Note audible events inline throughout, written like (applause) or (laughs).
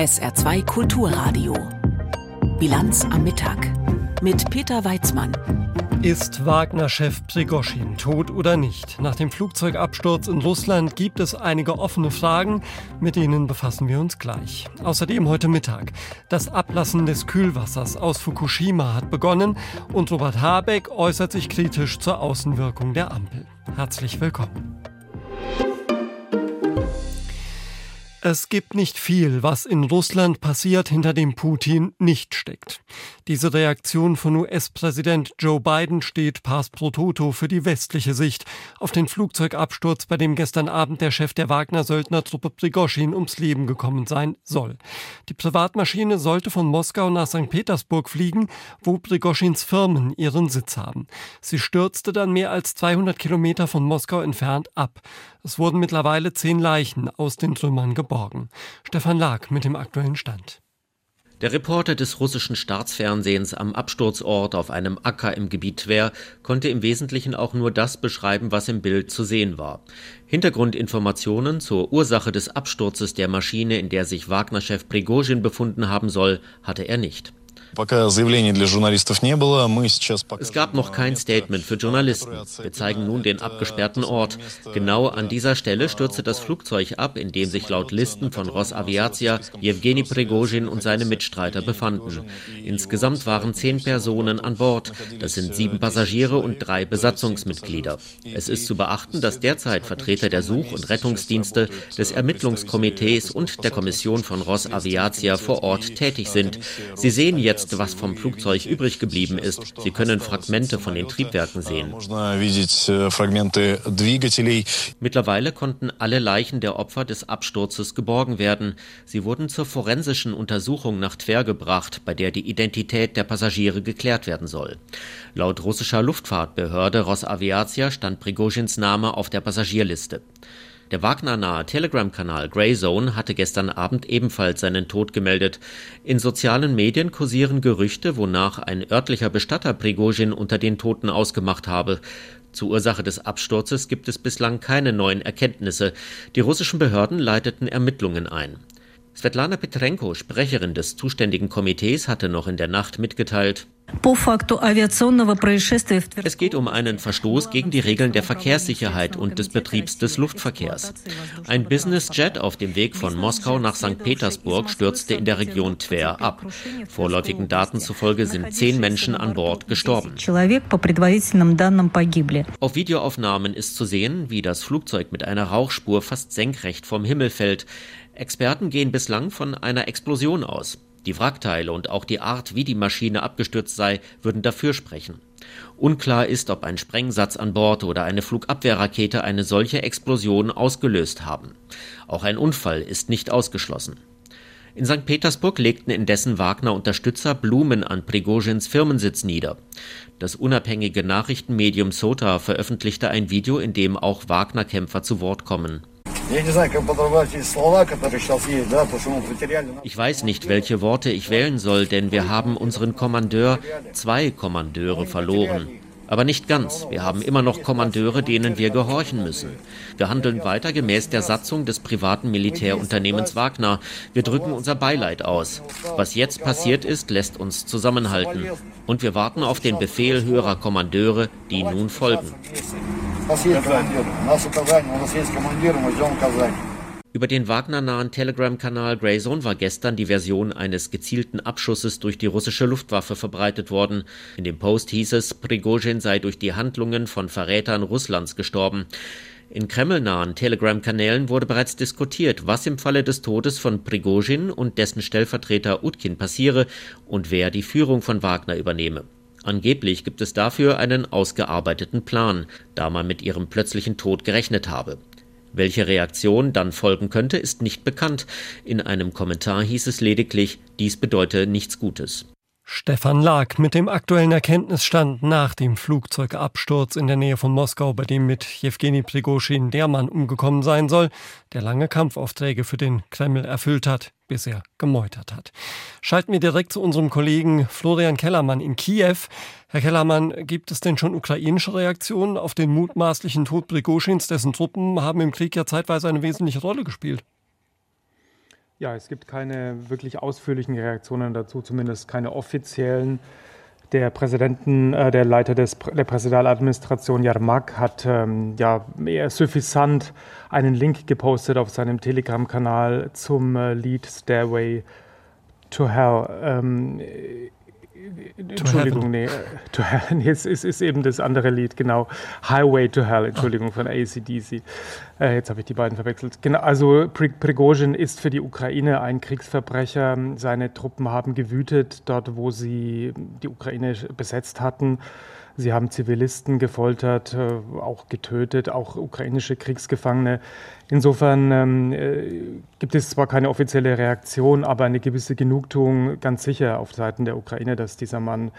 SR2 Kulturradio. Bilanz am Mittag mit Peter Weizmann. Ist Wagner-Chef Prigoschin tot oder nicht? Nach dem Flugzeugabsturz in Russland gibt es einige offene Fragen, mit denen befassen wir uns gleich. Außerdem heute Mittag. Das Ablassen des Kühlwassers aus Fukushima hat begonnen und Robert Habeck äußert sich kritisch zur Außenwirkung der Ampel. Herzlich willkommen. Es gibt nicht viel, was in Russland passiert, hinter dem Putin nicht steckt. Diese Reaktion von US-Präsident Joe Biden steht pars pro toto für die westliche Sicht auf den Flugzeugabsturz, bei dem gestern Abend der Chef der Wagner-Söldnertruppe Prigoschin ums Leben gekommen sein soll. Die Privatmaschine sollte von Moskau nach St. Petersburg fliegen, wo Prigoschins Firmen ihren Sitz haben. Sie stürzte dann mehr als 200 Kilometer von Moskau entfernt ab. Es wurden mittlerweile zehn Leichen aus den Trümmern geborgen. Stefan Lag mit dem aktuellen Stand. Der Reporter des russischen Staatsfernsehens am Absturzort auf einem Acker im Gebiet Tver konnte im Wesentlichen auch nur das beschreiben, was im Bild zu sehen war. Hintergrundinformationen zur Ursache des Absturzes der Maschine, in der sich Wagner-Chef Prigozhin befunden haben soll, hatte er nicht. Es gab noch kein Statement für Journalisten. Wir zeigen nun den abgesperrten Ort. Genau an dieser Stelle stürzte das Flugzeug ab, in dem sich laut Listen von Rosaviatia Jewgeni Prigozhin und seine Mitstreiter befanden. Insgesamt waren zehn Personen an Bord. Das sind sieben Passagiere und drei Besatzungsmitglieder. Es ist zu beachten, dass derzeit Vertreter der Such- und Rettungsdienste, des Ermittlungskomitees und der Kommission von Rosaviatia vor Ort tätig sind. Sie sehen jetzt jetzt, was vom Flugzeug übrig geblieben ist. Sie können Fragmente von den Triebwerken sehen. Mittlerweile konnten alle Leichen der Opfer des Absturzes geborgen werden. Sie wurden zur forensischen Untersuchung nach Tver gebracht, bei der die Identität der Passagiere geklärt werden soll. Laut russischer Luftfahrtbehörde Rosaviatia stand Prigozhins Name auf der Passagierliste. Der Wagner-nahe Telegram-Kanal Greyzone hatte gestern Abend ebenfalls seinen Tod gemeldet. In sozialen Medien kursieren Gerüchte, wonach ein örtlicher Bestatter Prigozhin unter den Toten ausgemacht habe. Zur Ursache des Absturzes gibt es bislang keine neuen Erkenntnisse. Die russischen Behörden leiteten Ermittlungen ein. Svetlana Petrenko, Sprecherin des zuständigen Komitees, hatte noch in der Nacht mitgeteilt, es geht um einen Verstoß gegen die Regeln der Verkehrssicherheit und des Betriebs des Luftverkehrs. Ein Businessjet auf dem Weg von Moskau nach St. Petersburg stürzte in der Region Tver ab. Vorläufigen Daten zufolge sind zehn Menschen an Bord gestorben. Auf Videoaufnahmen ist zu sehen, wie das Flugzeug mit einer Rauchspur fast senkrecht vom Himmel fällt. Experten gehen bislang von einer Explosion aus. Die Wrackteile und auch die Art, wie die Maschine abgestürzt sei, würden dafür sprechen. Unklar ist, ob ein Sprengsatz an Bord oder eine Flugabwehrrakete eine solche Explosion ausgelöst haben. Auch ein Unfall ist nicht ausgeschlossen. In St. Petersburg legten indessen Wagner-Unterstützer Blumen an Prigozhins Firmensitz nieder. Das unabhängige Nachrichtenmedium Sota veröffentlichte ein Video, in dem auch Wagner-Kämpfer zu Wort kommen. Ich weiß nicht, welche Worte ich wählen soll, denn wir haben unseren Kommandeur, zwei Kommandeure verloren. Aber nicht ganz. Wir haben immer noch Kommandeure, denen wir gehorchen müssen. Wir handeln weiter gemäß der Satzung des privaten Militärunternehmens Wagner. Wir drücken unser Beileid aus. Was jetzt passiert ist, lässt uns zusammenhalten. Und wir warten auf den Befehl höherer Kommandeure, die nun folgen. Über den Wagner-nahen Telegram-Kanal Grayzone war gestern die Version eines gezielten Abschusses durch die russische Luftwaffe verbreitet worden. In dem Post hieß es, Prigozhin sei durch die Handlungen von Verrätern Russlands gestorben. In kremlnahen Telegram-Kanälen wurde bereits diskutiert, was im Falle des Todes von Prigozhin und dessen Stellvertreter Utkin passiere und wer die Führung von Wagner übernehme. Angeblich gibt es dafür einen ausgearbeiteten Plan, da man mit ihrem plötzlichen Tod gerechnet habe. Welche Reaktion dann folgen könnte, ist nicht bekannt. In einem Kommentar hieß es lediglich, dies bedeute nichts Gutes. Stefan Lag mit dem aktuellen Erkenntnisstand nach dem Flugzeugabsturz in der Nähe von Moskau, bei dem mit Jewgeni Prigoschin der Mann umgekommen sein soll, der lange Kampfaufträge für den Kreml erfüllt hat, bis er gemeutert hat. Schalten wir direkt zu unserem Kollegen Florian Kellermann in Kiew. Herr Kellermann, gibt es denn schon ukrainische Reaktionen auf den mutmaßlichen Tod Prigoschins? Dessen Truppen haben im Krieg ja zeitweise eine wesentliche Rolle gespielt. Ja, es gibt keine wirklich ausführlichen Reaktionen dazu, zumindest keine offiziellen. Der Präsidenten, äh, der Leiter des, der Präsidialadministration Jarmak hat ähm, ja eher suffisant einen Link gepostet auf seinem Telegram-Kanal zum äh, Lied Stairway to Hell. Ähm, Entschuldigung, nee, to Hell, (laughs) nee, es ist, ist, eben das andere Lied, genau. Highway to Hell, Entschuldigung, von ACDC. Äh, jetzt habe ich die beiden verwechselt. Genau, also Prigozhin ist für die Ukraine ein Kriegsverbrecher. Seine Truppen haben gewütet dort, wo sie die Ukraine besetzt hatten. Sie haben Zivilisten gefoltert, äh, auch getötet, auch ukrainische Kriegsgefangene. Insofern ähm, äh, gibt es zwar keine offizielle Reaktion, aber eine gewisse Genugtuung ganz sicher auf Seiten der Ukraine, dass dieser Mann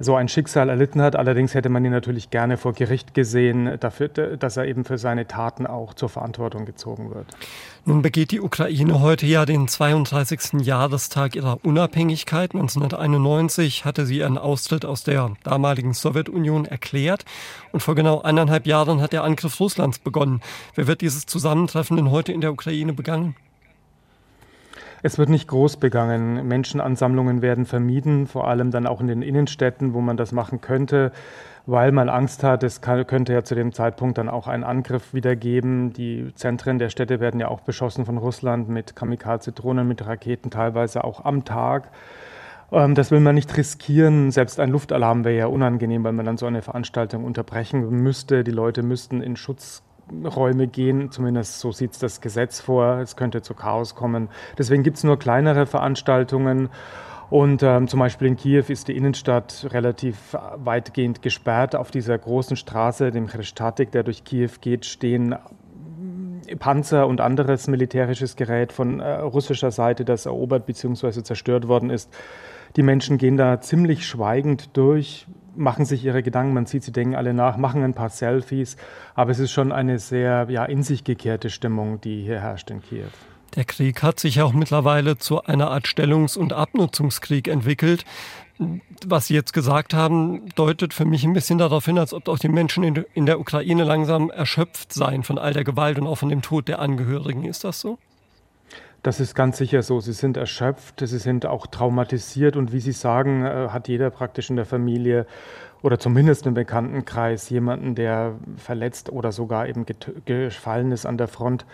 so ein Schicksal erlitten hat. Allerdings hätte man ihn natürlich gerne vor Gericht gesehen, dafür, dass er eben für seine Taten auch zur Verantwortung gezogen wird. Nun begeht die Ukraine heute ja den 32. Jahrestag ihrer Unabhängigkeit. 1991 hatte sie ihren Austritt aus der damaligen Sowjetunion erklärt und vor genau eineinhalb Jahren hat der Angriff Russlands begonnen. Wer wird dieses Zusammentreffen denn heute in der Ukraine begangen? Es wird nicht groß begangen. Menschenansammlungen werden vermieden, vor allem dann auch in den Innenstädten, wo man das machen könnte, weil man Angst hat, es könnte ja zu dem Zeitpunkt dann auch einen Angriff wieder geben. Die Zentren der Städte werden ja auch beschossen von Russland mit Kamikaze-Drohnen, mit Raketen, teilweise auch am Tag. Ähm, das will man nicht riskieren. Selbst ein Luftalarm wäre ja unangenehm, weil man dann so eine Veranstaltung unterbrechen müsste. Die Leute müssten in Schutz Räume gehen. Zumindest so sieht es das Gesetz vor. Es könnte zu Chaos kommen. Deswegen gibt es nur kleinere Veranstaltungen. Und ähm, zum Beispiel in Kiew ist die Innenstadt relativ weitgehend gesperrt. Auf dieser großen Straße, dem Chrestatik, der durch Kiew geht, stehen Panzer und anderes militärisches Gerät von äh, russischer Seite, das erobert bzw. zerstört worden ist. Die Menschen gehen da ziemlich schweigend durch, machen sich ihre Gedanken, man sieht, sie denken alle nach, machen ein paar Selfies, aber es ist schon eine sehr ja, in sich gekehrte Stimmung, die hier herrscht in Kiew. Der Krieg hat sich auch mittlerweile zu einer Art Stellungs- und Abnutzungskrieg entwickelt. Was Sie jetzt gesagt haben, deutet für mich ein bisschen darauf hin, als ob auch die Menschen in der Ukraine langsam erschöpft seien von all der Gewalt und auch von dem Tod der Angehörigen. Ist das so? Das ist ganz sicher so. Sie sind erschöpft, sie sind auch traumatisiert und wie Sie sagen, äh, hat jeder praktisch in der Familie oder zumindest im Bekanntenkreis jemanden, der verletzt oder sogar eben gefallen ist an der Front.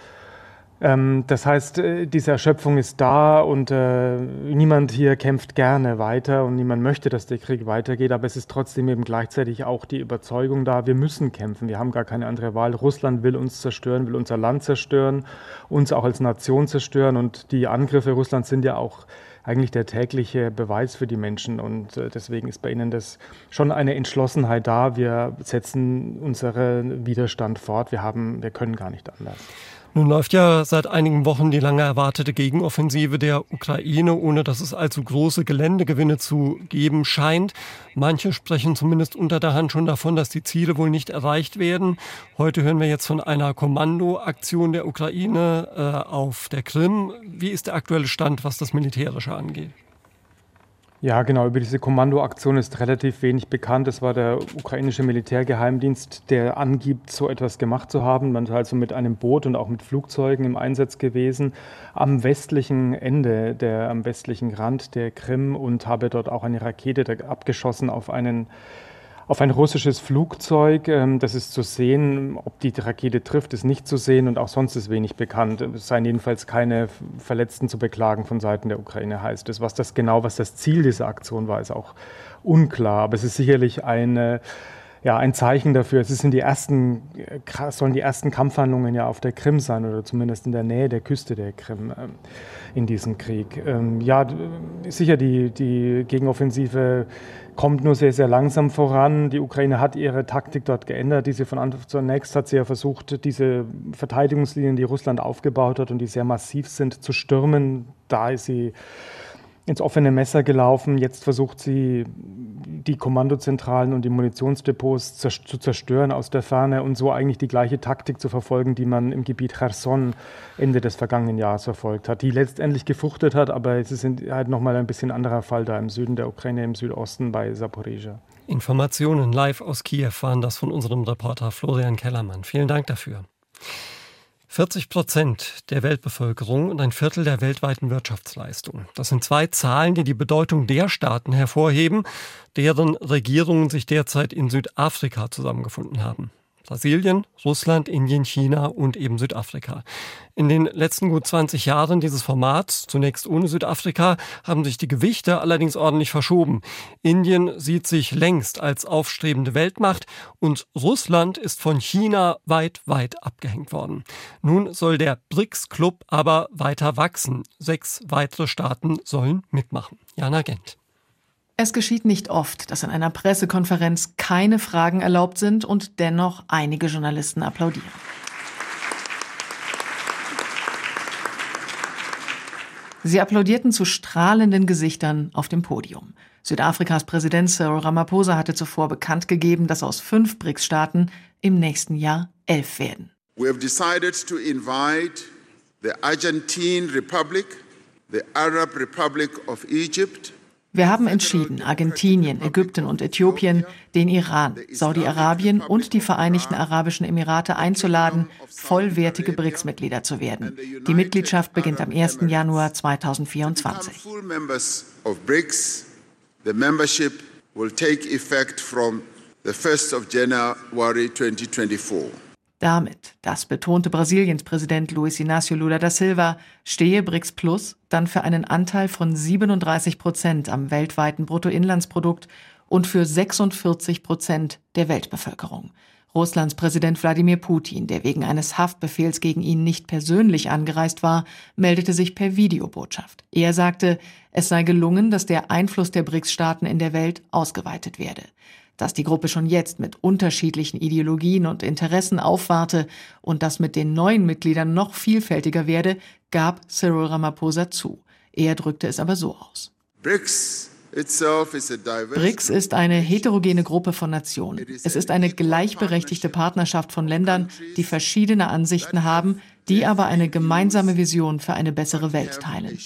Ähm, das heißt, äh, diese Erschöpfung ist da und äh, niemand hier kämpft gerne weiter und niemand möchte, dass der Krieg weitergeht, aber es ist trotzdem eben gleichzeitig auch die Überzeugung da, wir müssen kämpfen, wir haben gar keine andere Wahl. Russland will uns zerstören, will unser Land zerstören, uns auch als Nation zerstören und die Angriffe Russlands sind ja auch eigentlich der tägliche Beweis für die Menschen. Und äh, deswegen ist bei Ihnen das schon eine Entschlossenheit da. Wir setzen unseren Widerstand fort. Wir haben, wir können gar nicht anders. Nun läuft ja seit einigen Wochen die lange erwartete Gegenoffensive der Ukraine, ohne dass es allzu große Geländegewinne zu geben scheint. Manche sprechen zumindest unter der Hand schon davon, dass die Ziele wohl nicht erreicht werden. Heute hören wir jetzt von einer Kommandoaktion der Ukraine äh, auf der Krim. Wie ist der aktuelle Stand, was das Militärische angeht? Ja, genau. Über diese Kommandoaktion ist relativ wenig bekannt. Es war der ukrainische Militärgeheimdienst, der angibt, so etwas gemacht zu haben. Man ist also mit einem Boot und auch mit Flugzeugen im Einsatz gewesen am westlichen Ende, der, am westlichen Rand der Krim und habe dort auch eine Rakete abgeschossen auf einen auf ein russisches Flugzeug. Ähm, das ist zu sehen. Ob die Rakete trifft, ist nicht zu sehen und auch sonst ist wenig bekannt. Es seien jedenfalls keine Verletzten zu beklagen von Seiten der Ukraine, heißt es. Was das genau, was das Ziel dieser Aktion war, ist auch unklar. Aber es ist sicherlich eine ja, ein Zeichen dafür. Es sind die ersten, sollen die ersten Kampfhandlungen ja auf der Krim sein oder zumindest in der Nähe der Küste der Krim ähm, in diesem Krieg. Ähm, ja, sicher, die, die Gegenoffensive kommt nur sehr, sehr langsam voran. Die Ukraine hat ihre Taktik dort geändert. Diese von Anfang zunächst hat sie ja versucht, diese Verteidigungslinien, die Russland aufgebaut hat und die sehr massiv sind, zu stürmen. Da ist sie ins offene Messer gelaufen. Jetzt versucht sie, die Kommandozentralen und die Munitionsdepots zu zerstören aus der Ferne und so eigentlich die gleiche Taktik zu verfolgen, die man im Gebiet Cherson Ende des vergangenen Jahres verfolgt hat, die letztendlich gefruchtet hat, aber es ist halt nochmal ein bisschen anderer Fall da im Süden der Ukraine, im Südosten bei Saporizhia. Informationen live aus Kiew waren das von unserem Reporter Florian Kellermann. Vielen Dank dafür. 40 Prozent der Weltbevölkerung und ein Viertel der weltweiten Wirtschaftsleistung. Das sind zwei Zahlen, die die Bedeutung der Staaten hervorheben, deren Regierungen sich derzeit in Südafrika zusammengefunden haben. Brasilien, Russland, Indien, China und eben Südafrika. In den letzten gut 20 Jahren dieses Formats, zunächst ohne Südafrika, haben sich die Gewichte allerdings ordentlich verschoben. Indien sieht sich längst als aufstrebende Weltmacht und Russland ist von China weit, weit abgehängt worden. Nun soll der BRICS-Club aber weiter wachsen. Sechs weitere Staaten sollen mitmachen. Jana Gent. Es geschieht nicht oft, dass in einer Pressekonferenz keine Fragen erlaubt sind und dennoch einige Journalisten applaudieren. Sie applaudierten zu strahlenden Gesichtern auf dem Podium. Südafrikas Präsident Cyril Ramaphosa hatte zuvor bekannt gegeben, dass aus fünf BRICS-Staaten im nächsten Jahr elf werden. We have decided to invite the Argentine Republic, the Arab Republic of Egypt, wir haben entschieden, Argentinien, Ägypten und Äthiopien, den Iran, Saudi-Arabien und die Vereinigten Arabischen Emirate einzuladen, vollwertige BRICS-Mitglieder zu werden. Die Mitgliedschaft beginnt am 1. Januar 2024. The membership will take effect from the 1st of January 2024. Damit, das betonte Brasiliens Präsident Luiz Inácio Lula da Silva, stehe BRICS Plus dann für einen Anteil von 37 Prozent am weltweiten Bruttoinlandsprodukt und für 46 Prozent der Weltbevölkerung. Russlands Präsident Wladimir Putin, der wegen eines Haftbefehls gegen ihn nicht persönlich angereist war, meldete sich per Videobotschaft. Er sagte, es sei gelungen, dass der Einfluss der BRICS-Staaten in der Welt ausgeweitet werde. Dass die Gruppe schon jetzt mit unterschiedlichen Ideologien und Interessen aufwarte und das mit den neuen Mitgliedern noch vielfältiger werde, gab Cyril Ramaphosa zu. Er drückte es aber so aus. BRICS BRICS ist eine heterogene Gruppe von Nationen. Es ist eine gleichberechtigte Partnerschaft von Ländern, die verschiedene Ansichten haben, die aber eine gemeinsame Vision für eine bessere Welt teilen.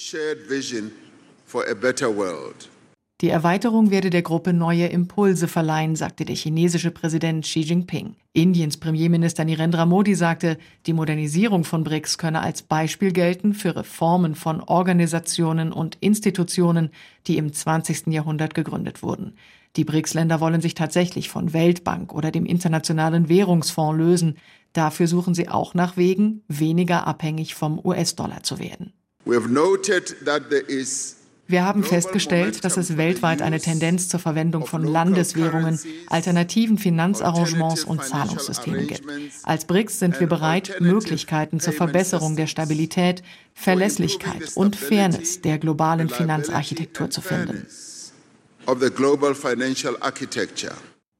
Die Erweiterung werde der Gruppe neue Impulse verleihen, sagte der chinesische Präsident Xi Jinping. Indiens Premierminister Narendra Modi sagte, die Modernisierung von BRICS könne als Beispiel gelten für Reformen von Organisationen und Institutionen, die im 20. Jahrhundert gegründet wurden. Die BRICS-Länder wollen sich tatsächlich von Weltbank oder dem Internationalen Währungsfonds lösen. Dafür suchen sie auch nach Wegen, weniger abhängig vom US-Dollar zu werden. We have noted that there is wir haben festgestellt, dass es weltweit eine Tendenz zur Verwendung von Landeswährungen, alternativen Finanzarrangements und Zahlungssystemen gibt. Als BRICS sind wir bereit, Möglichkeiten zur Verbesserung der Stabilität, Verlässlichkeit und Fairness der globalen Finanzarchitektur zu finden.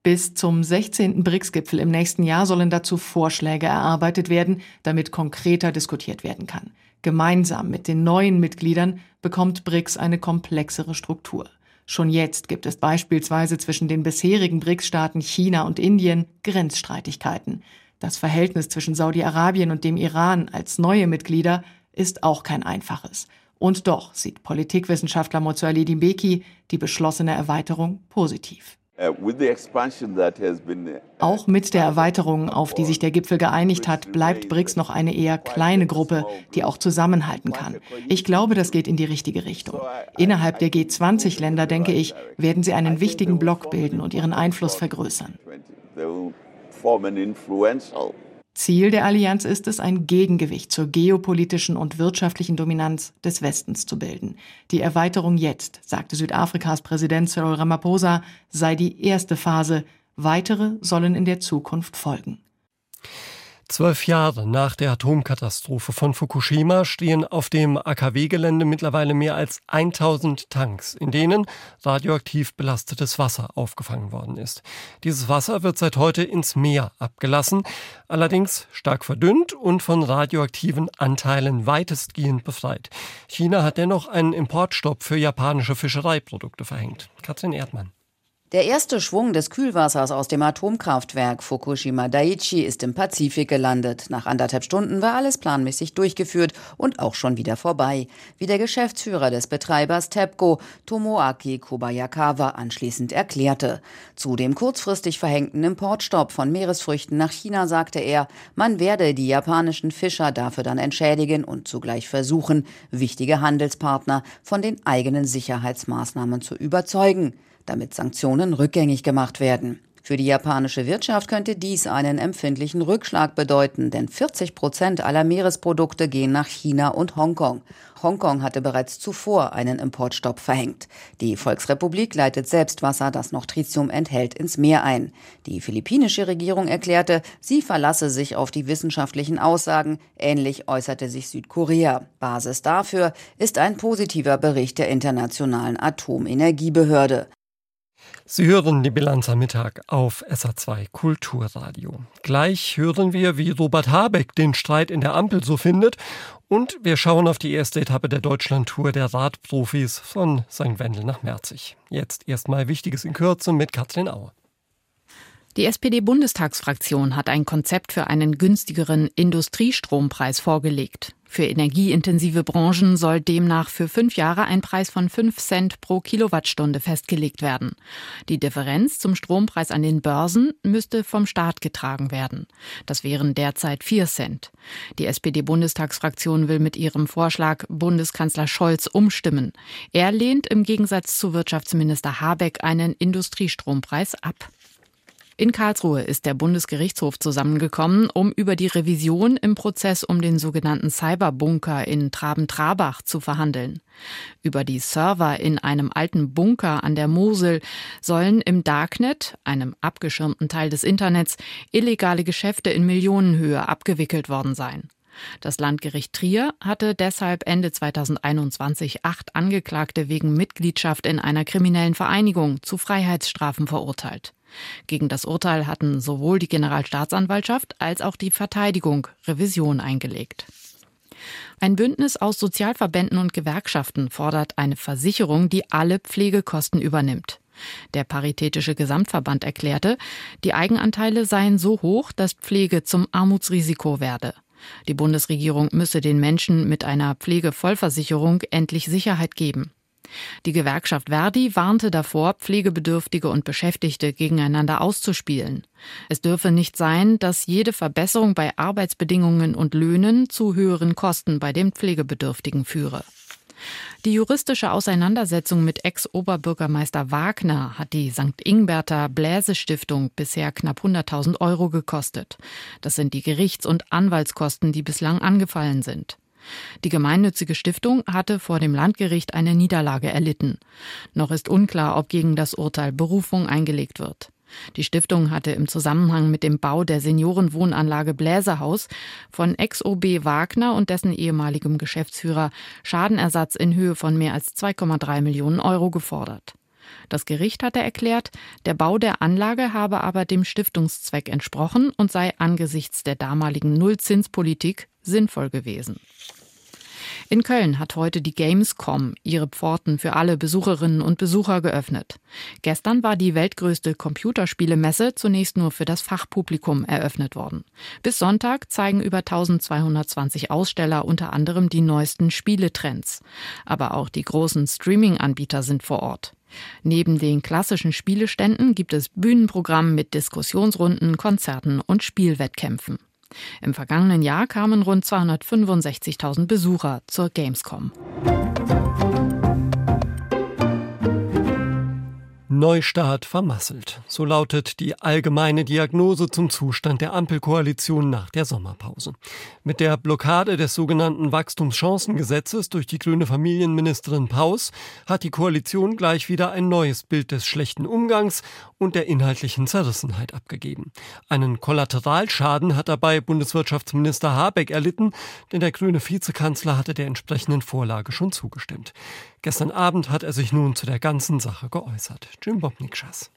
Bis zum 16. BRICS-Gipfel im nächsten Jahr sollen dazu Vorschläge erarbeitet werden, damit konkreter diskutiert werden kann. Gemeinsam mit den neuen Mitgliedern bekommt BRICS eine komplexere Struktur. Schon jetzt gibt es beispielsweise zwischen den bisherigen BRICS-Staaten China und Indien Grenzstreitigkeiten. Das Verhältnis zwischen Saudi-Arabien und dem Iran als neue Mitglieder ist auch kein einfaches. Und doch sieht Politikwissenschaftler Mozuali Dimbeki die beschlossene Erweiterung positiv. Uh, uh, Auch mit der Erweiterung, auf die sich der Gipfel geeinigt hat, bleibt BRICS noch eine eher kleine Gruppe, die auch zusammenhalten kann. Ich glaube, das geht in die richtige Richtung. Innerhalb der G20-Länder, denke ich, werden sie einen wichtigen Block bilden und ihren Einfluss vergrößern. Ziel der Allianz ist es, ein Gegengewicht zur geopolitischen und wirtschaftlichen Dominanz des Westens zu bilden. Die Erweiterung jetzt, sagte Südafrikas Präsident Cyril Ramaphosa, sei die erste Phase. Weitere sollen in der Zukunft folgen. Zwölf Jahre nach der Atomkatastrophe von Fukushima stehen auf dem AKW-Gelände mittlerweile mehr als 1000 Tanks, in denen radioaktiv belastetes Wasser aufgefangen worden ist. Dieses Wasser wird seit heute ins Meer abgelassen, allerdings stark verdünnt und von radioaktiven Anteilen weitestgehend befreit. China hat dennoch einen Importstopp für japanische Fischereiprodukte verhängt. Katrin Erdmann. Der erste Schwung des Kühlwassers aus dem Atomkraftwerk Fukushima Daiichi ist im Pazifik gelandet. Nach anderthalb Stunden war alles planmäßig durchgeführt und auch schon wieder vorbei, wie der Geschäftsführer des Betreibers TEPCO, Tomoaki Kobayakawa, anschließend erklärte. Zu dem kurzfristig verhängten Importstopp von Meeresfrüchten nach China sagte er, man werde die japanischen Fischer dafür dann entschädigen und zugleich versuchen, wichtige Handelspartner von den eigenen Sicherheitsmaßnahmen zu überzeugen damit Sanktionen rückgängig gemacht werden. Für die japanische Wirtschaft könnte dies einen empfindlichen Rückschlag bedeuten, denn 40 Prozent aller Meeresprodukte gehen nach China und Hongkong. Hongkong hatte bereits zuvor einen Importstopp verhängt. Die Volksrepublik leitet selbst Wasser, das noch Tritium enthält, ins Meer ein. Die philippinische Regierung erklärte, sie verlasse sich auf die wissenschaftlichen Aussagen. Ähnlich äußerte sich Südkorea. Basis dafür ist ein positiver Bericht der Internationalen Atomenergiebehörde. Sie hören die Bilanz am Mittag auf SA2 Kulturradio. Gleich hören wir, wie Robert Habeck den Streit in der Ampel so findet und wir schauen auf die erste Etappe der Deutschlandtour der Radprofis von St. Wendel nach Merzig. Jetzt erstmal Wichtiges in Kürze mit Katrin Auer. Die SPD-Bundestagsfraktion hat ein Konzept für einen günstigeren Industriestrompreis vorgelegt. Für energieintensive Branchen soll demnach für fünf Jahre ein Preis von fünf Cent pro Kilowattstunde festgelegt werden. Die Differenz zum Strompreis an den Börsen müsste vom Staat getragen werden. Das wären derzeit vier Cent. Die SPD-Bundestagsfraktion will mit ihrem Vorschlag Bundeskanzler Scholz umstimmen. Er lehnt im Gegensatz zu Wirtschaftsminister Habeck einen Industriestrompreis ab. In Karlsruhe ist der Bundesgerichtshof zusammengekommen, um über die Revision im Prozess um den sogenannten Cyberbunker in Traben-Trabach zu verhandeln. Über die Server in einem alten Bunker an der Mosel sollen im Darknet, einem abgeschirmten Teil des Internets, illegale Geschäfte in Millionenhöhe abgewickelt worden sein. Das Landgericht Trier hatte deshalb Ende 2021 acht Angeklagte wegen Mitgliedschaft in einer kriminellen Vereinigung zu Freiheitsstrafen verurteilt. Gegen das Urteil hatten sowohl die Generalstaatsanwaltschaft als auch die Verteidigung Revision eingelegt. Ein Bündnis aus Sozialverbänden und Gewerkschaften fordert eine Versicherung, die alle Pflegekosten übernimmt. Der Paritätische Gesamtverband erklärte, die Eigenanteile seien so hoch, dass Pflege zum Armutsrisiko werde. Die Bundesregierung müsse den Menschen mit einer Pflegevollversicherung endlich Sicherheit geben. Die Gewerkschaft Verdi warnte davor, Pflegebedürftige und Beschäftigte gegeneinander auszuspielen. Es dürfe nicht sein, dass jede Verbesserung bei Arbeitsbedingungen und Löhnen zu höheren Kosten bei den Pflegebedürftigen führe. Die juristische Auseinandersetzung mit Ex-Oberbürgermeister Wagner hat die St. Ingberter Bläse-Stiftung bisher knapp 100.000 Euro gekostet. Das sind die Gerichts- und Anwaltskosten, die bislang angefallen sind. Die gemeinnützige Stiftung hatte vor dem Landgericht eine Niederlage erlitten. Noch ist unklar, ob gegen das Urteil Berufung eingelegt wird. Die Stiftung hatte im Zusammenhang mit dem Bau der Seniorenwohnanlage Bläserhaus von Ex-OB Wagner und dessen ehemaligem Geschäftsführer Schadenersatz in Höhe von mehr als 2,3 Millionen Euro gefordert. Das Gericht hatte erklärt, der Bau der Anlage habe aber dem Stiftungszweck entsprochen und sei angesichts der damaligen Nullzinspolitik sinnvoll gewesen. In Köln hat heute die Gamescom ihre Pforten für alle Besucherinnen und Besucher geöffnet. Gestern war die weltgrößte Computerspielemesse zunächst nur für das Fachpublikum eröffnet worden. Bis Sonntag zeigen über 1220 Aussteller unter anderem die neuesten Spieletrends. Aber auch die großen Streaming-Anbieter sind vor Ort. Neben den klassischen Spieleständen gibt es Bühnenprogramm mit Diskussionsrunden, Konzerten und Spielwettkämpfen. Im vergangenen Jahr kamen rund 265.000 Besucher zur Gamescom. Neustart vermasselt. So lautet die allgemeine Diagnose zum Zustand der Ampelkoalition nach der Sommerpause. Mit der Blockade des sogenannten Wachstumschancengesetzes durch die grüne Familienministerin Paus hat die Koalition gleich wieder ein neues Bild des schlechten Umgangs und der inhaltlichen Zerrissenheit abgegeben. Einen Kollateralschaden hat dabei Bundeswirtschaftsminister Habeck erlitten, denn der grüne Vizekanzler hatte der entsprechenden Vorlage schon zugestimmt. Gestern Abend hat er sich nun zu der ganzen Sache geäußert. Jim Bobnikschass.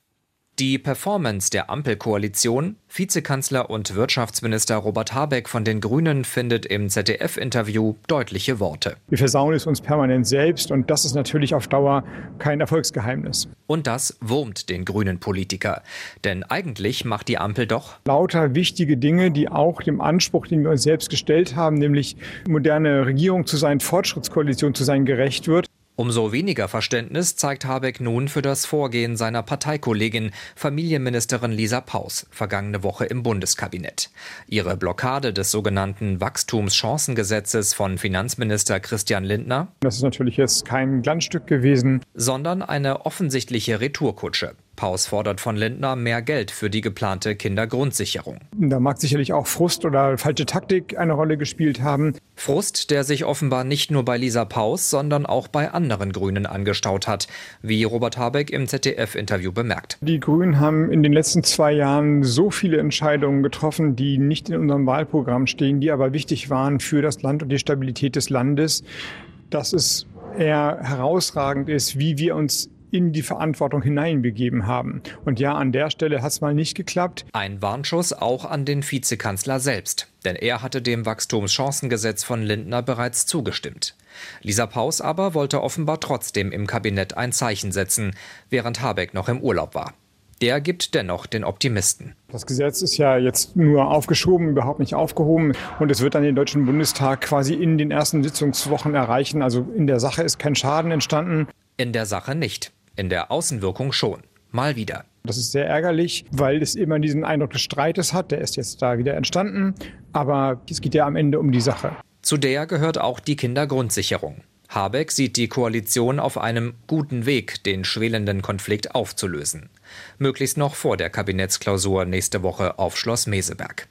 Die Performance der Ampelkoalition, Vizekanzler und Wirtschaftsminister Robert Habeck von den Grünen findet im ZDF-Interview deutliche Worte. Wir versauen es uns permanent selbst und das ist natürlich auf Dauer kein Erfolgsgeheimnis. Und das wurmt den grünen Politiker. Denn eigentlich macht die Ampel doch lauter wichtige Dinge, die auch dem Anspruch, den wir uns selbst gestellt haben, nämlich moderne Regierung zu sein, Fortschrittskoalition zu sein, gerecht wird. Umso weniger Verständnis zeigt Habeck nun für das Vorgehen seiner Parteikollegin, Familienministerin Lisa Paus, vergangene Woche im Bundeskabinett. Ihre Blockade des sogenannten Wachstumschancengesetzes von Finanzminister Christian Lindner. Das ist natürlich jetzt kein Glanzstück gewesen. Sondern eine offensichtliche Retourkutsche. Paus fordert von Lindner mehr Geld für die geplante Kindergrundsicherung. Da mag sicherlich auch Frust oder falsche Taktik eine Rolle gespielt haben. Frust, der sich offenbar nicht nur bei Lisa Paus, sondern auch bei anderen Grünen angestaut hat, wie Robert Habeck im ZDF-Interview bemerkt. Die Grünen haben in den letzten zwei Jahren so viele Entscheidungen getroffen, die nicht in unserem Wahlprogramm stehen, die aber wichtig waren für das Land und die Stabilität des Landes, dass es eher herausragend ist, wie wir uns in die Verantwortung hineinbegeben haben. Und ja, an der Stelle hat es mal nicht geklappt. Ein Warnschuss auch an den Vizekanzler selbst, denn er hatte dem Wachstumschancengesetz von Lindner bereits zugestimmt. Lisa Paus aber wollte offenbar trotzdem im Kabinett ein Zeichen setzen, während Habeck noch im Urlaub war. Der gibt dennoch den Optimisten. Das Gesetz ist ja jetzt nur aufgeschoben, überhaupt nicht aufgehoben. Und es wird dann den Deutschen Bundestag quasi in den ersten Sitzungswochen erreichen. Also in der Sache ist kein Schaden entstanden. In der Sache nicht. In der Außenwirkung schon. Mal wieder. Das ist sehr ärgerlich, weil es immer diesen Eindruck des Streites hat. Der ist jetzt da wieder entstanden. Aber es geht ja am Ende um die Sache. Zu der gehört auch die Kindergrundsicherung. Habeck sieht die Koalition auf einem guten Weg, den schwelenden Konflikt aufzulösen. Möglichst noch vor der Kabinettsklausur nächste Woche auf Schloss Meseberg.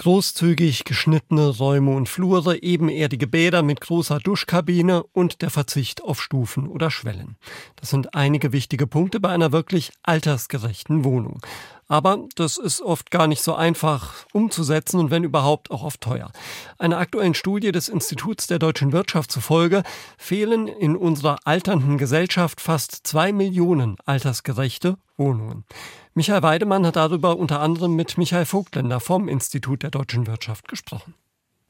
Großzügig geschnittene Räume und Flure, ebenerdige Bäder mit großer Duschkabine und der Verzicht auf Stufen oder Schwellen. Das sind einige wichtige Punkte bei einer wirklich altersgerechten Wohnung. Aber das ist oft gar nicht so einfach umzusetzen und wenn überhaupt auch oft teuer. Einer aktuellen Studie des Instituts der deutschen Wirtschaft zufolge fehlen in unserer alternden Gesellschaft fast zwei Millionen altersgerechte Wohnungen. Michael Weidemann hat darüber unter anderem mit Michael Vogtländer vom Institut der deutschen Wirtschaft gesprochen.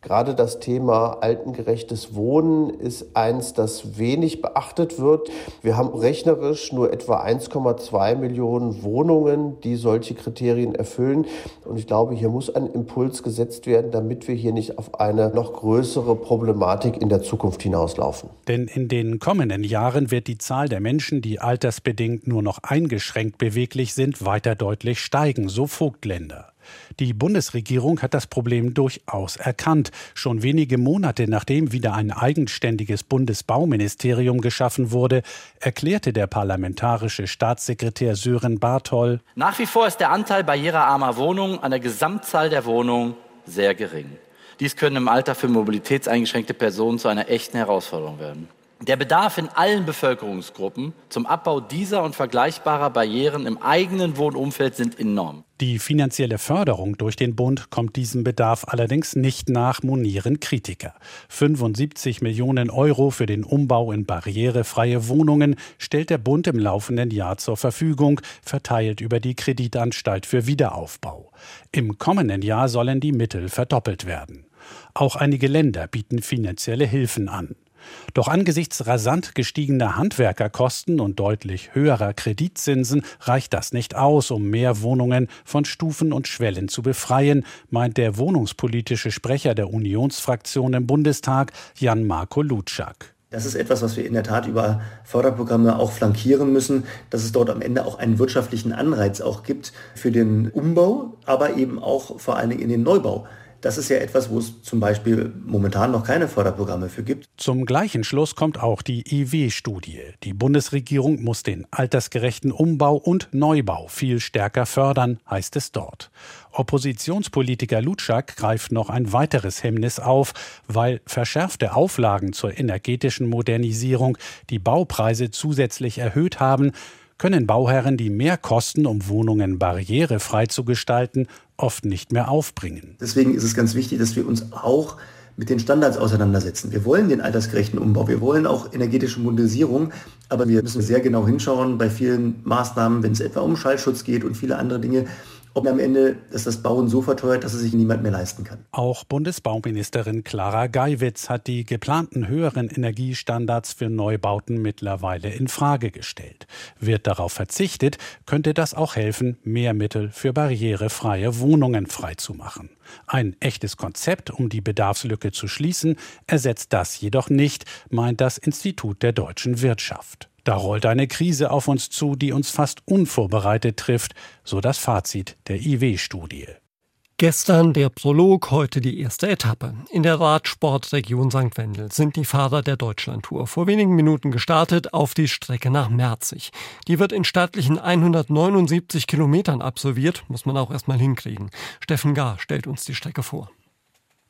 Gerade das Thema altengerechtes Wohnen ist eins, das wenig beachtet wird. Wir haben rechnerisch nur etwa 1,2 Millionen Wohnungen, die solche Kriterien erfüllen. Und ich glaube, hier muss ein Impuls gesetzt werden, damit wir hier nicht auf eine noch größere Problematik in der Zukunft hinauslaufen. Denn in den kommenden Jahren wird die Zahl der Menschen, die altersbedingt nur noch eingeschränkt beweglich sind, weiter deutlich steigen, so Vogtländer. Die Bundesregierung hat das Problem durchaus erkannt. Schon wenige Monate nachdem wieder ein eigenständiges Bundesbauministerium geschaffen wurde, erklärte der parlamentarische Staatssekretär Sören Barthol Nach wie vor ist der Anteil barrierearmer Wohnungen an der Gesamtzahl der Wohnungen sehr gering. Dies können im Alter für mobilitätseingeschränkte Personen zu einer echten Herausforderung werden. Der Bedarf in allen Bevölkerungsgruppen zum Abbau dieser und vergleichbarer Barrieren im eigenen Wohnumfeld sind enorm. Die finanzielle Förderung durch den Bund kommt diesem Bedarf allerdings nicht nach, monieren Kritiker. 75 Millionen Euro für den Umbau in barrierefreie Wohnungen stellt der Bund im laufenden Jahr zur Verfügung, verteilt über die Kreditanstalt für Wiederaufbau. Im kommenden Jahr sollen die Mittel verdoppelt werden. Auch einige Länder bieten finanzielle Hilfen an. Doch angesichts rasant gestiegener Handwerkerkosten und deutlich höherer Kreditzinsen reicht das nicht aus, um mehr Wohnungen von Stufen und Schwellen zu befreien, meint der wohnungspolitische Sprecher der Unionsfraktion im Bundestag, Jan-Marco Lutschak. Das ist etwas, was wir in der Tat über Förderprogramme auch flankieren müssen, dass es dort am Ende auch einen wirtschaftlichen Anreiz auch gibt für den Umbau, aber eben auch vor allen Dingen in den Neubau. Das ist ja etwas, wo es zum Beispiel momentan noch keine Förderprogramme für gibt. Zum gleichen Schluss kommt auch die IW-Studie. Die Bundesregierung muss den altersgerechten Umbau und Neubau viel stärker fördern, heißt es dort. Oppositionspolitiker Lutschak greift noch ein weiteres Hemmnis auf, weil verschärfte Auflagen zur energetischen Modernisierung die Baupreise zusätzlich erhöht haben, können Bauherren die Mehrkosten, um Wohnungen barrierefrei zu gestalten, oft nicht mehr aufbringen. Deswegen ist es ganz wichtig, dass wir uns auch mit den Standards auseinandersetzen. Wir wollen den altersgerechten Umbau, wir wollen auch energetische Modernisierung, aber wir müssen sehr genau hinschauen bei vielen Maßnahmen, wenn es etwa um Schallschutz geht und viele andere Dinge, ob am Ende ist das Bauen so verteuert, dass es sich niemand mehr leisten kann. Auch Bundesbauministerin Clara Geiwitz hat die geplanten höheren Energiestandards für Neubauten mittlerweile in Frage gestellt. Wird darauf verzichtet, könnte das auch helfen, mehr Mittel für barrierefreie Wohnungen freizumachen. Ein echtes Konzept, um die Bedarfslücke zu schließen, ersetzt das jedoch nicht, meint das Institut der deutschen Wirtschaft. Da rollt eine Krise auf uns zu, die uns fast unvorbereitet trifft, so das Fazit der IW-Studie. Gestern der Prolog, heute die erste Etappe. In der Radsportregion St. Wendel sind die Fahrer der Deutschlandtour vor wenigen Minuten gestartet auf die Strecke nach Merzig. Die wird in stattlichen 179 Kilometern absolviert, muss man auch erstmal hinkriegen. Steffen Gar stellt uns die Strecke vor.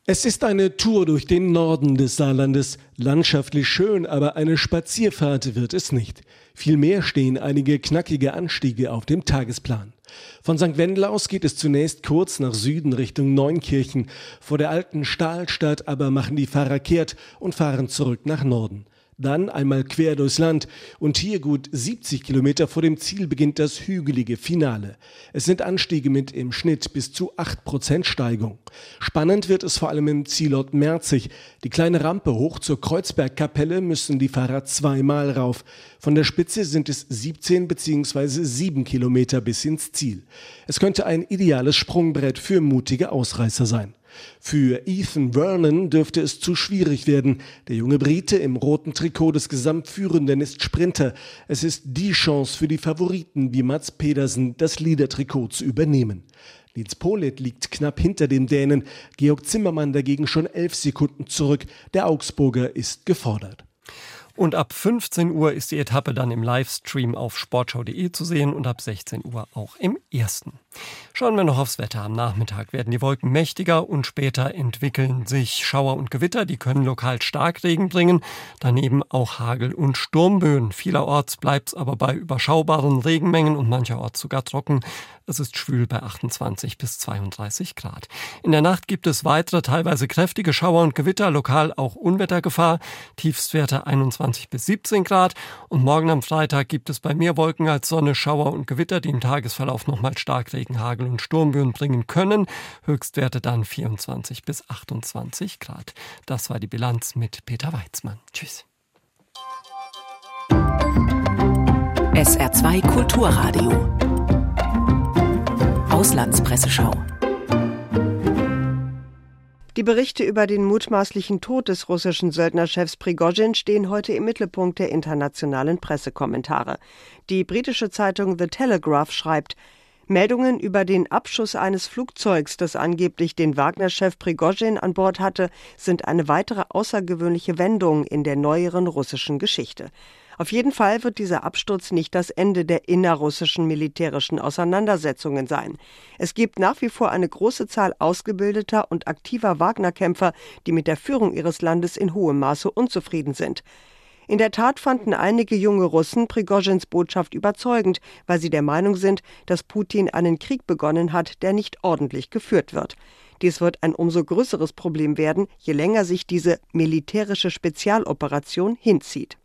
Es ist eine Tour durch den Norden des Saarlandes. Landschaftlich schön, aber eine Spazierfahrt wird es nicht. Vielmehr stehen einige knackige Anstiege auf dem Tagesplan. Von St. Wendel aus geht es zunächst kurz nach Süden Richtung Neunkirchen. Vor der alten Stahlstadt aber machen die Fahrer kehrt und fahren zurück nach Norden. Dann einmal quer durchs Land und hier gut 70 Kilometer vor dem Ziel beginnt das hügelige Finale. Es sind Anstiege mit im Schnitt bis zu 8% Steigung. Spannend wird es vor allem im Zielort Merzig. Die kleine Rampe hoch zur Kreuzbergkapelle müssen die Fahrer zweimal rauf. Von der Spitze sind es 17 bzw. 7 Kilometer bis ins Ziel. Es könnte ein ideales Sprungbrett für mutige Ausreißer sein. Für Ethan Vernon dürfte es zu schwierig werden. Der junge Brite im roten Trikot des Gesamtführenden ist Sprinter. Es ist die Chance für die Favoriten wie Mats Pedersen, das Leader-Trikot zu übernehmen. Nils Polit liegt knapp hinter dem Dänen, Georg Zimmermann dagegen schon elf Sekunden zurück. Der Augsburger ist gefordert. Und ab 15 Uhr ist die Etappe dann im Livestream auf sportschau.de zu sehen und ab 16 Uhr auch im ersten. Schauen wir noch aufs Wetter. Am Nachmittag werden die Wolken mächtiger und später entwickeln sich Schauer und Gewitter. Die können lokal Starkregen bringen, daneben auch Hagel und Sturmböen. Vielerorts bleibt es aber bei überschaubaren Regenmengen und mancherorts sogar trocken. Es ist schwül bei 28 bis 32 Grad. In der Nacht gibt es weitere, teilweise kräftige Schauer und Gewitter, lokal auch Unwettergefahr. Tiefstwerte 21 bis 17 Grad. Und morgen am Freitag gibt es bei mehr Wolken als Sonne, Schauer und Gewitter, die im Tagesverlauf nochmal Starkregen, Hagel und Sturmböen bringen können. Höchstwerte dann 24 bis 28 Grad. Das war die Bilanz mit Peter Weizmann. Tschüss. SR2 Kulturradio Auslandspresseschau. Die Berichte über den mutmaßlichen Tod des russischen Söldnerchefs Prigozhin stehen heute im Mittelpunkt der internationalen Pressekommentare. Die britische Zeitung The Telegraph schreibt, Meldungen über den Abschuss eines Flugzeugs, das angeblich den Wagner-Chef Prigozhin an Bord hatte, sind eine weitere außergewöhnliche Wendung in der neueren russischen Geschichte. Auf jeden Fall wird dieser Absturz nicht das Ende der innerrussischen militärischen Auseinandersetzungen sein. Es gibt nach wie vor eine große Zahl ausgebildeter und aktiver Wagner-Kämpfer, die mit der Führung ihres Landes in hohem Maße unzufrieden sind. In der Tat fanden einige junge Russen Prigozhins Botschaft überzeugend, weil sie der Meinung sind, dass Putin einen Krieg begonnen hat, der nicht ordentlich geführt wird. Dies wird ein umso größeres Problem werden, je länger sich diese militärische Spezialoperation hinzieht.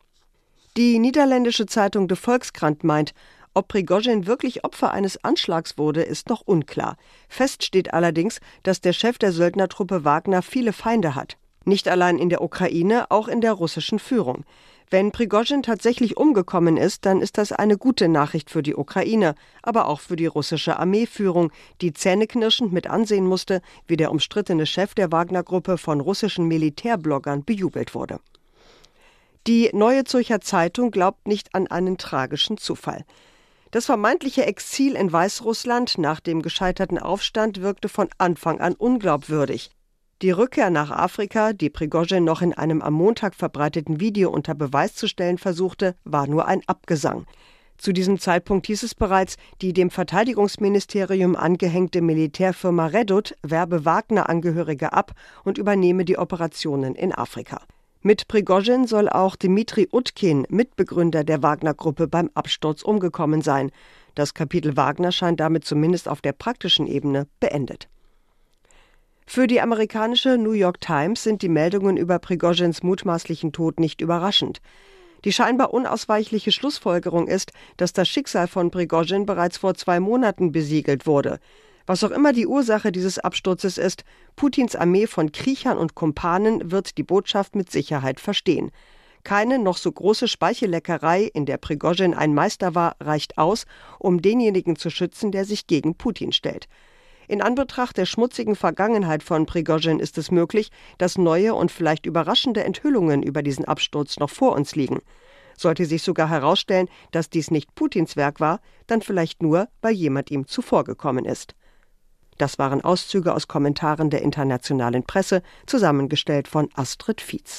Die niederländische Zeitung De Volkskrant meint, ob Prigozhin wirklich Opfer eines Anschlags wurde, ist noch unklar. Fest steht allerdings, dass der Chef der Söldnertruppe Wagner viele Feinde hat. Nicht allein in der Ukraine, auch in der russischen Führung. Wenn Prigozhin tatsächlich umgekommen ist, dann ist das eine gute Nachricht für die Ukraine, aber auch für die russische Armeeführung, die zähneknirschend mit ansehen musste, wie der umstrittene Chef der Wagner-Gruppe von russischen Militärbloggern bejubelt wurde. Die Neue Zürcher Zeitung glaubt nicht an einen tragischen Zufall. Das vermeintliche Exil in Weißrussland nach dem gescheiterten Aufstand wirkte von Anfang an unglaubwürdig. Die Rückkehr nach Afrika, die Prigozhin noch in einem am Montag verbreiteten Video unter Beweis zu stellen versuchte, war nur ein Abgesang. Zu diesem Zeitpunkt hieß es bereits, die dem Verteidigungsministerium angehängte Militärfirma Reddut werbe Wagner-Angehörige ab und übernehme die Operationen in Afrika. Mit Prigozhin soll auch Dmitri Utkin, Mitbegründer der Wagner-Gruppe, beim Absturz umgekommen sein. Das Kapitel Wagner scheint damit zumindest auf der praktischen Ebene beendet. Für die amerikanische New York Times sind die Meldungen über Prigozhins mutmaßlichen Tod nicht überraschend. Die scheinbar unausweichliche Schlussfolgerung ist, dass das Schicksal von Prigozhin bereits vor zwei Monaten besiegelt wurde. Was auch immer die Ursache dieses Absturzes ist, Putins Armee von Kriechern und Kumpanen wird die Botschaft mit Sicherheit verstehen. Keine noch so große Speichelleckerei, in der Prigozhin ein Meister war, reicht aus, um denjenigen zu schützen, der sich gegen Putin stellt. In Anbetracht der schmutzigen Vergangenheit von Prigozhin ist es möglich, dass neue und vielleicht überraschende Enthüllungen über diesen Absturz noch vor uns liegen. Sollte sich sogar herausstellen, dass dies nicht Putins Werk war, dann vielleicht nur, weil jemand ihm zuvorgekommen ist. Das waren Auszüge aus Kommentaren der internationalen Presse, zusammengestellt von Astrid Fietz.